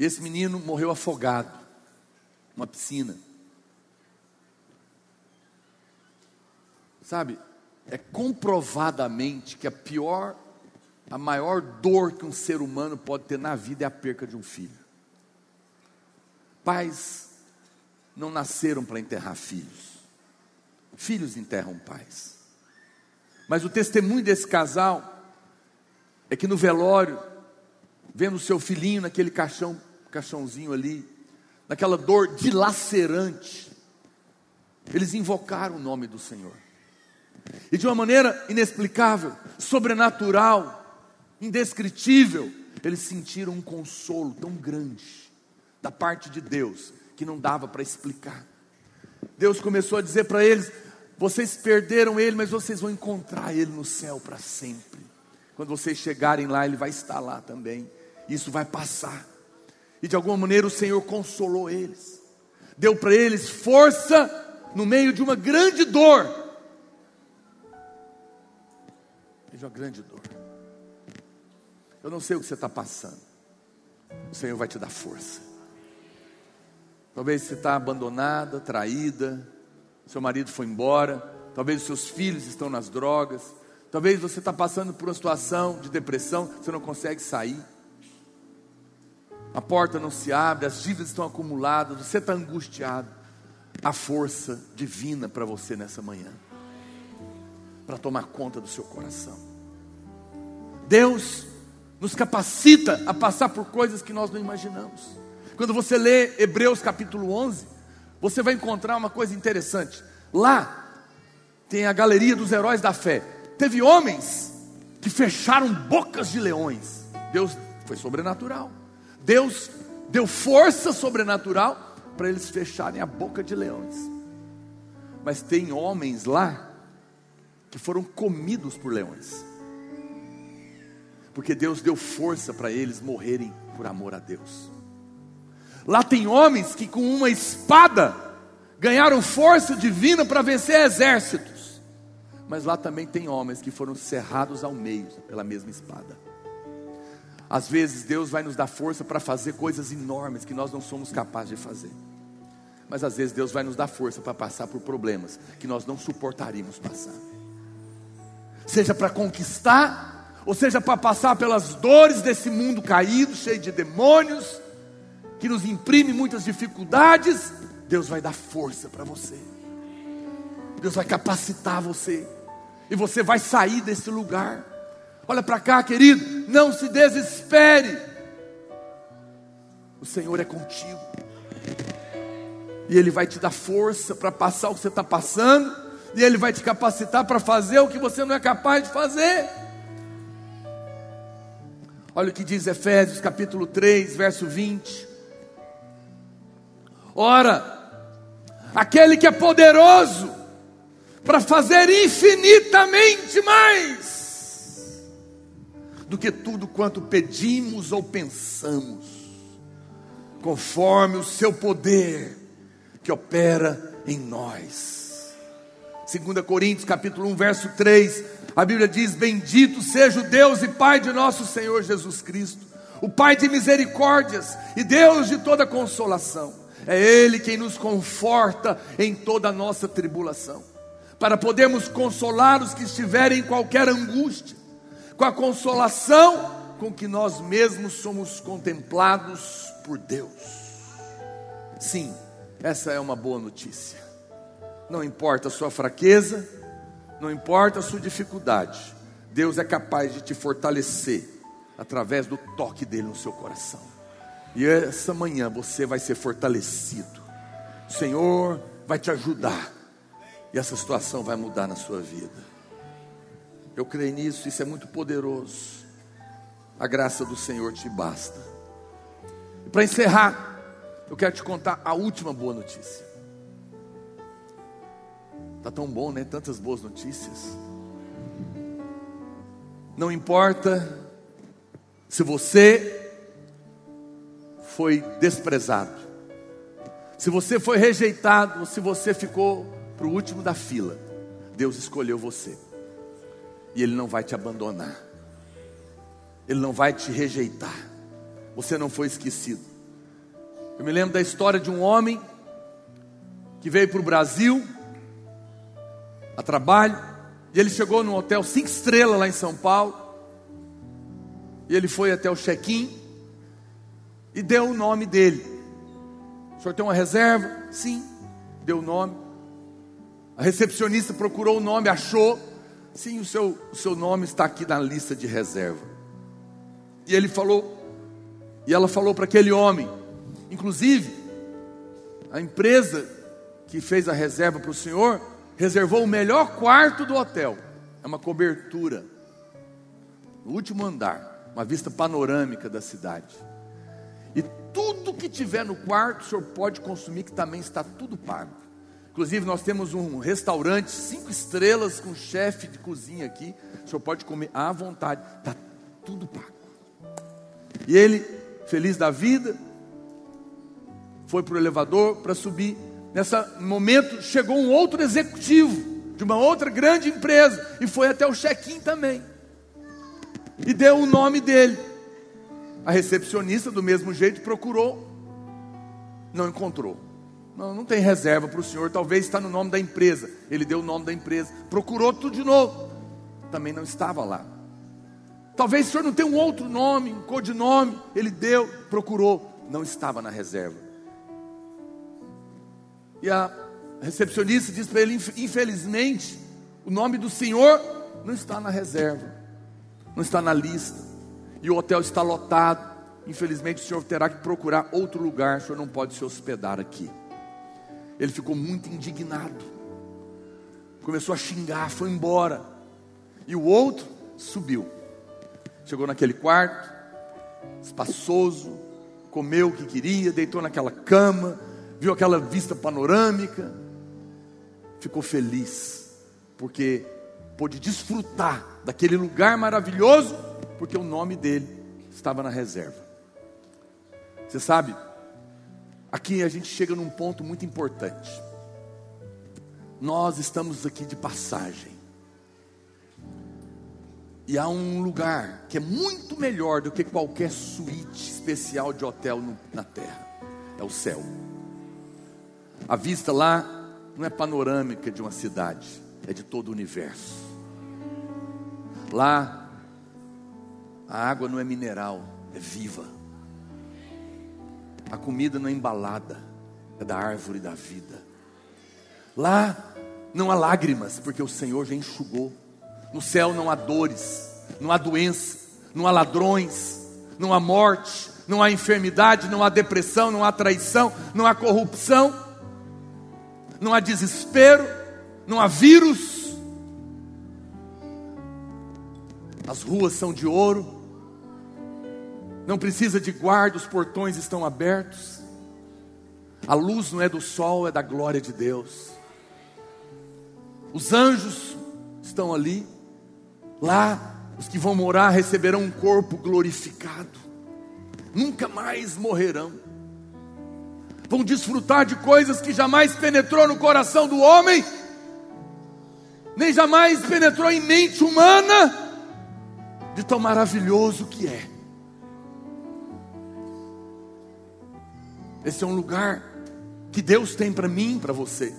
e esse menino morreu afogado numa piscina. Sabe, é comprovadamente que a pior, a maior dor que um ser humano pode ter na vida é a perca de um filho. Pais não nasceram para enterrar filhos. Filhos enterram pais. Mas o testemunho desse casal é que no velório, vendo o seu filhinho naquele caixão, caixãozinho ali, naquela dor dilacerante, eles invocaram o nome do Senhor. E de uma maneira inexplicável, sobrenatural, indescritível, eles sentiram um consolo tão grande da parte de Deus que não dava para explicar. Deus começou a dizer para eles: vocês perderam ele, mas vocês vão encontrar ele no céu para sempre. Quando vocês chegarem lá, ele vai estar lá também. Isso vai passar. E de alguma maneira o Senhor consolou eles, deu para eles força no meio de uma grande dor. De uma grande dor. Eu não sei o que você está passando. O Senhor vai te dar força. Talvez você está abandonada, traída, seu marido foi embora, talvez os seus filhos estão nas drogas, talvez você está passando por uma situação de depressão, você não consegue sair. A porta não se abre, as dívidas estão acumuladas, você está angustiado. A força divina para você nessa manhã, para tomar conta do seu coração. Deus nos capacita a passar por coisas que nós não imaginamos. Quando você lê Hebreus capítulo 11, você vai encontrar uma coisa interessante. Lá tem a galeria dos heróis da fé. Teve homens que fecharam bocas de leões. Deus foi sobrenatural. Deus deu força sobrenatural para eles fecharem a boca de leões. Mas tem homens lá que foram comidos por leões porque Deus deu força para eles morrerem por amor a Deus. Lá tem homens que com uma espada ganharam força divina para vencer exércitos. Mas lá também tem homens que foram cerrados ao meio pela mesma espada. Às vezes Deus vai nos dar força para fazer coisas enormes que nós não somos capazes de fazer. Mas às vezes Deus vai nos dar força para passar por problemas que nós não suportaríamos passar. Seja para conquistar ou seja, para passar pelas dores desse mundo caído, cheio de demônios, que nos imprime muitas dificuldades, Deus vai dar força para você. Deus vai capacitar você. E você vai sair desse lugar. Olha para cá, querido, não se desespere. O Senhor é contigo. E Ele vai te dar força para passar o que você está passando. E Ele vai te capacitar para fazer o que você não é capaz de fazer. Olha o que diz Efésios capítulo 3, verso 20. Ora, aquele que é poderoso para fazer infinitamente mais do que tudo quanto pedimos ou pensamos, conforme o seu poder que opera em nós. 2 Coríntios capítulo 1, verso 3, a Bíblia diz: Bendito seja o Deus e Pai de nosso Senhor Jesus Cristo, o Pai de misericórdias e Deus de toda consolação. É Ele quem nos conforta em toda a nossa tribulação, para podermos consolar os que estiverem em qualquer angústia, com a consolação com que nós mesmos somos contemplados por Deus. Sim, essa é uma boa notícia não importa a sua fraqueza, não importa a sua dificuldade, Deus é capaz de te fortalecer através do toque dele no seu coração. E essa manhã você vai ser fortalecido. O Senhor vai te ajudar. E essa situação vai mudar na sua vida. Eu creio nisso, isso é muito poderoso. A graça do Senhor te basta. E para encerrar, eu quero te contar a última boa notícia. Tá tão bom, né? Tantas boas notícias. Não importa se você foi desprezado, se você foi rejeitado, se você ficou para o último da fila, Deus escolheu você, e Ele não vai te abandonar, Ele não vai te rejeitar, você não foi esquecido. Eu me lembro da história de um homem que veio para o Brasil, a trabalho. E ele chegou num hotel cinco estrelas lá em São Paulo. E ele foi até o check-in e deu o nome dele. O senhor tem uma reserva? Sim. Deu o nome. A recepcionista procurou o nome, achou. Sim, o seu, o seu nome está aqui na lista de reserva. E ele falou, e ela falou para aquele homem, inclusive, a empresa que fez a reserva para o senhor reservou o melhor quarto do hotel. É uma cobertura. No último andar, uma vista panorâmica da cidade. E tudo que tiver no quarto, o senhor pode consumir, que também está tudo pago. Inclusive, nós temos um restaurante, cinco estrelas, com chefe de cozinha aqui. O senhor pode comer à vontade, está tudo pago. E ele, feliz da vida, foi para o elevador para subir. Nesse momento, chegou um outro executivo de uma outra grande empresa e foi até o check-in também. E deu o nome dele. A recepcionista, do mesmo jeito, procurou, não encontrou. Não, não tem reserva para o senhor, talvez está no nome da empresa. Ele deu o nome da empresa, procurou tudo de novo, também não estava lá. Talvez o senhor não tenha um outro nome, um codinome. Ele deu, procurou, não estava na reserva. E a recepcionista disse para ele: infelizmente, o nome do senhor não está na reserva, não está na lista e o hotel está lotado. Infelizmente, o senhor terá que procurar outro lugar, o senhor não pode se hospedar aqui. Ele ficou muito indignado, começou a xingar, foi embora. E o outro subiu, chegou naquele quarto, espaçoso, comeu o que queria, deitou naquela cama, viu aquela vista panorâmica, ficou feliz, porque pôde desfrutar daquele lugar maravilhoso porque o nome dele estava na reserva. Você sabe, aqui a gente chega num ponto muito importante. Nós estamos aqui de passagem. E há um lugar que é muito melhor do que qualquer suíte especial de hotel no, na terra. É o céu. A vista lá não é panorâmica de uma cidade, é de todo o universo. Lá a água não é mineral, é viva. A comida não é embalada, é da árvore da vida. Lá não há lágrimas, porque o Senhor já enxugou. No céu não há dores, não há doença, não há ladrões, não há morte, não há enfermidade, não há depressão, não há traição, não há corrupção, não há desespero, não há vírus. As ruas são de ouro, não precisa de guarda, os portões estão abertos. A luz não é do sol, é da glória de Deus. Os anjos estão ali. Lá, os que vão morar receberão um corpo glorificado. Nunca mais morrerão. Vão desfrutar de coisas que jamais penetrou no coração do homem, nem jamais penetrou em mente humana, de tão maravilhoso que é. Esse é um lugar que Deus tem para mim, para você.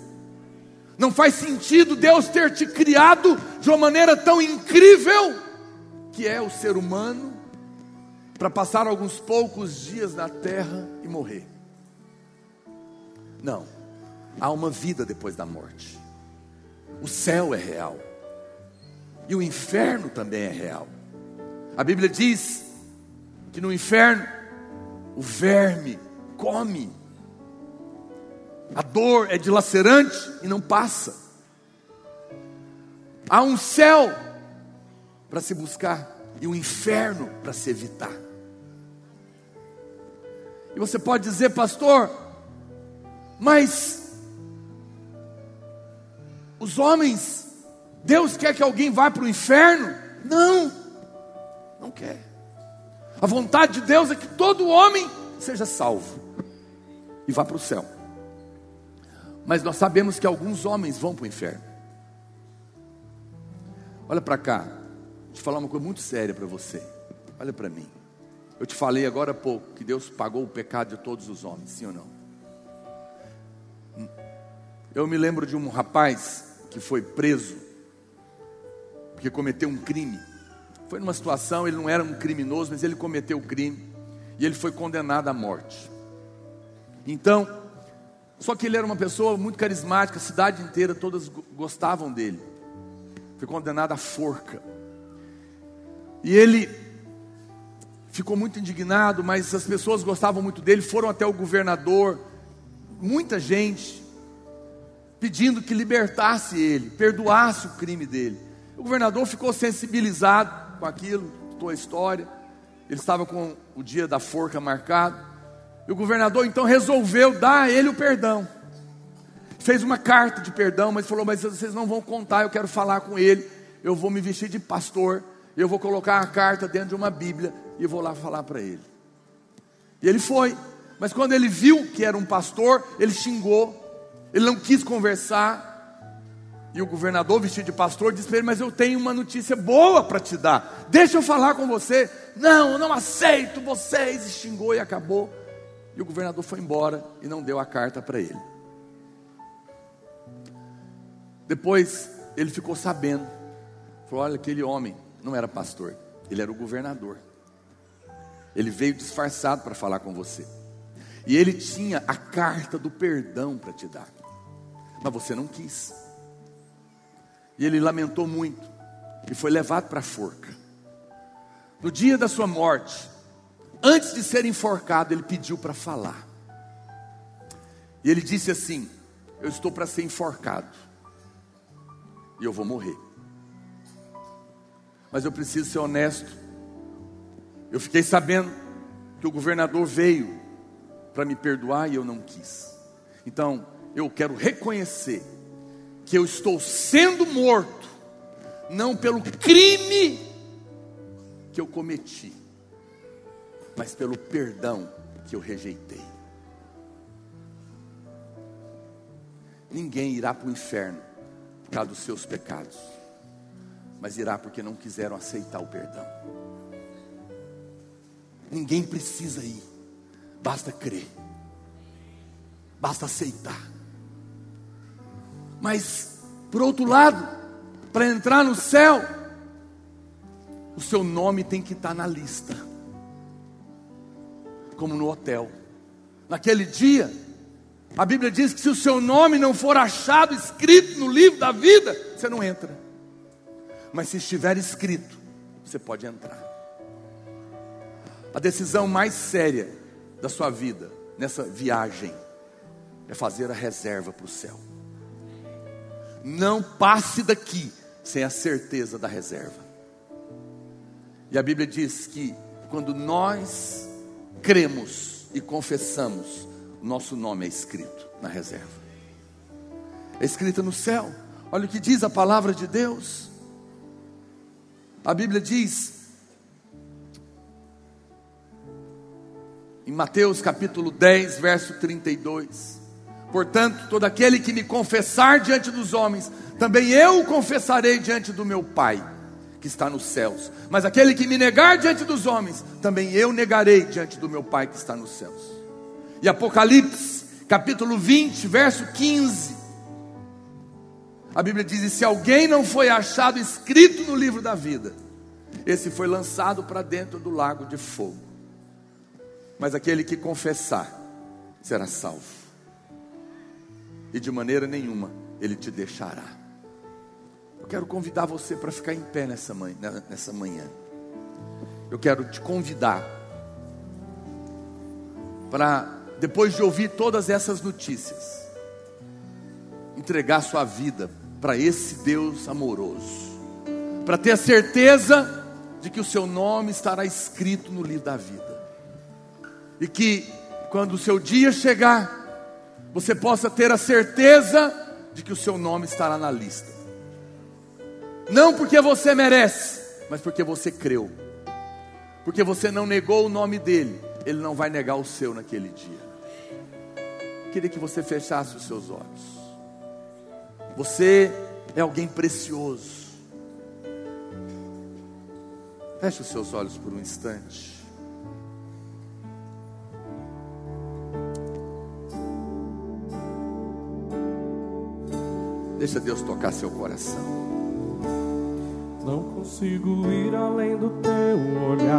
Não faz sentido Deus ter te criado de uma maneira tão incrível, que é o ser humano, para passar alguns poucos dias na terra e morrer. Não, há uma vida depois da morte. O céu é real, e o inferno também é real. A Bíblia diz que no inferno o verme come. A dor é dilacerante e não passa. Há um céu para se buscar e um inferno para se evitar. E você pode dizer, pastor, mas os homens, Deus quer que alguém vá para o inferno? Não, não quer. A vontade de Deus é que todo homem seja salvo e vá para o céu. Mas nós sabemos que alguns homens vão para o inferno. Olha para cá, vou te falar uma coisa muito séria para você. Olha para mim. Eu te falei agora há pouco que Deus pagou o pecado de todos os homens, sim ou não? Eu me lembro de um rapaz que foi preso porque cometeu um crime. Foi numa situação, ele não era um criminoso, mas ele cometeu o crime e ele foi condenado à morte. Então, Só que ele era uma pessoa muito carismática, a cidade inteira, todas gostavam dele. Foi condenado à forca. E ele ficou muito indignado, mas as pessoas gostavam muito dele, foram até o governador, muita gente, pedindo que libertasse ele, perdoasse o crime dele. O governador ficou sensibilizado com aquilo, contou a história. Ele estava com o dia da forca marcado. E o governador então resolveu dar a ele o perdão. Fez uma carta de perdão, mas falou: Mas vocês não vão contar, eu quero falar com ele. Eu vou me vestir de pastor, eu vou colocar a carta dentro de uma Bíblia e vou lá falar para ele. E ele foi, mas quando ele viu que era um pastor, ele xingou, ele não quis conversar. E o governador, vestido de pastor, disse para ele: Mas eu tenho uma notícia boa para te dar, deixa eu falar com você. Não, eu não aceito vocês. E xingou e acabou. E o governador foi embora e não deu a carta para ele. Depois ele ficou sabendo, falou: Olha, aquele homem não era pastor, ele era o governador. Ele veio disfarçado para falar com você. E ele tinha a carta do perdão para te dar. Mas você não quis. E ele lamentou muito e foi levado para a forca. No dia da sua morte, antes de ser enforcado, ele pediu para falar. E ele disse assim: Eu estou para ser enforcado. E eu vou morrer. Mas eu preciso ser honesto. Eu fiquei sabendo que o governador veio para me perdoar e eu não quis. Então, eu quero reconhecer que eu estou sendo morto, não pelo crime que eu cometi, mas pelo perdão que eu rejeitei. Ninguém irá para o inferno por causa dos seus pecados, mas irá porque não quiseram aceitar o perdão. Ninguém precisa ir, basta crer, basta aceitar. Mas, por outro lado, para entrar no céu, o seu nome tem que estar na lista, como no hotel. Naquele dia, a Bíblia diz que se o seu nome não for achado escrito no livro da vida, você não entra. Mas se estiver escrito, você pode entrar. A decisão mais séria da sua vida nessa viagem é fazer a reserva para o céu. Não passe daqui sem a certeza da reserva. E a Bíblia diz que quando nós cremos e confessamos, nosso nome é escrito na reserva. É escrito no céu. Olha o que diz a palavra de Deus. A Bíblia diz em Mateus capítulo 10, verso 32. Portanto, todo aquele que me confessar diante dos homens, também eu o confessarei diante do meu Pai, que está nos céus. Mas aquele que me negar diante dos homens, também eu negarei diante do meu Pai que está nos céus. E Apocalipse, capítulo 20, verso 15. A Bíblia diz: e se alguém não foi achado escrito no livro da vida, esse foi lançado para dentro do lago de fogo mas aquele que confessar será salvo, e de maneira nenhuma ele te deixará. Eu quero convidar você para ficar em pé nessa manhã, nessa manhã. Eu quero te convidar para, depois de ouvir todas essas notícias, entregar sua vida para esse Deus amoroso, para ter a certeza de que o seu nome estará escrito no livro da vida e que quando o seu dia chegar, você possa ter a certeza de que o seu nome estará na lista. Não porque você merece, mas porque você creu. Porque você não negou o nome dele, ele não vai negar o seu naquele dia. Queria que você fechasse os seus olhos. Você é alguém precioso. Feche os seus olhos por um instante. Deixa Deus tocar seu coração. Não consigo ir além do teu olhar.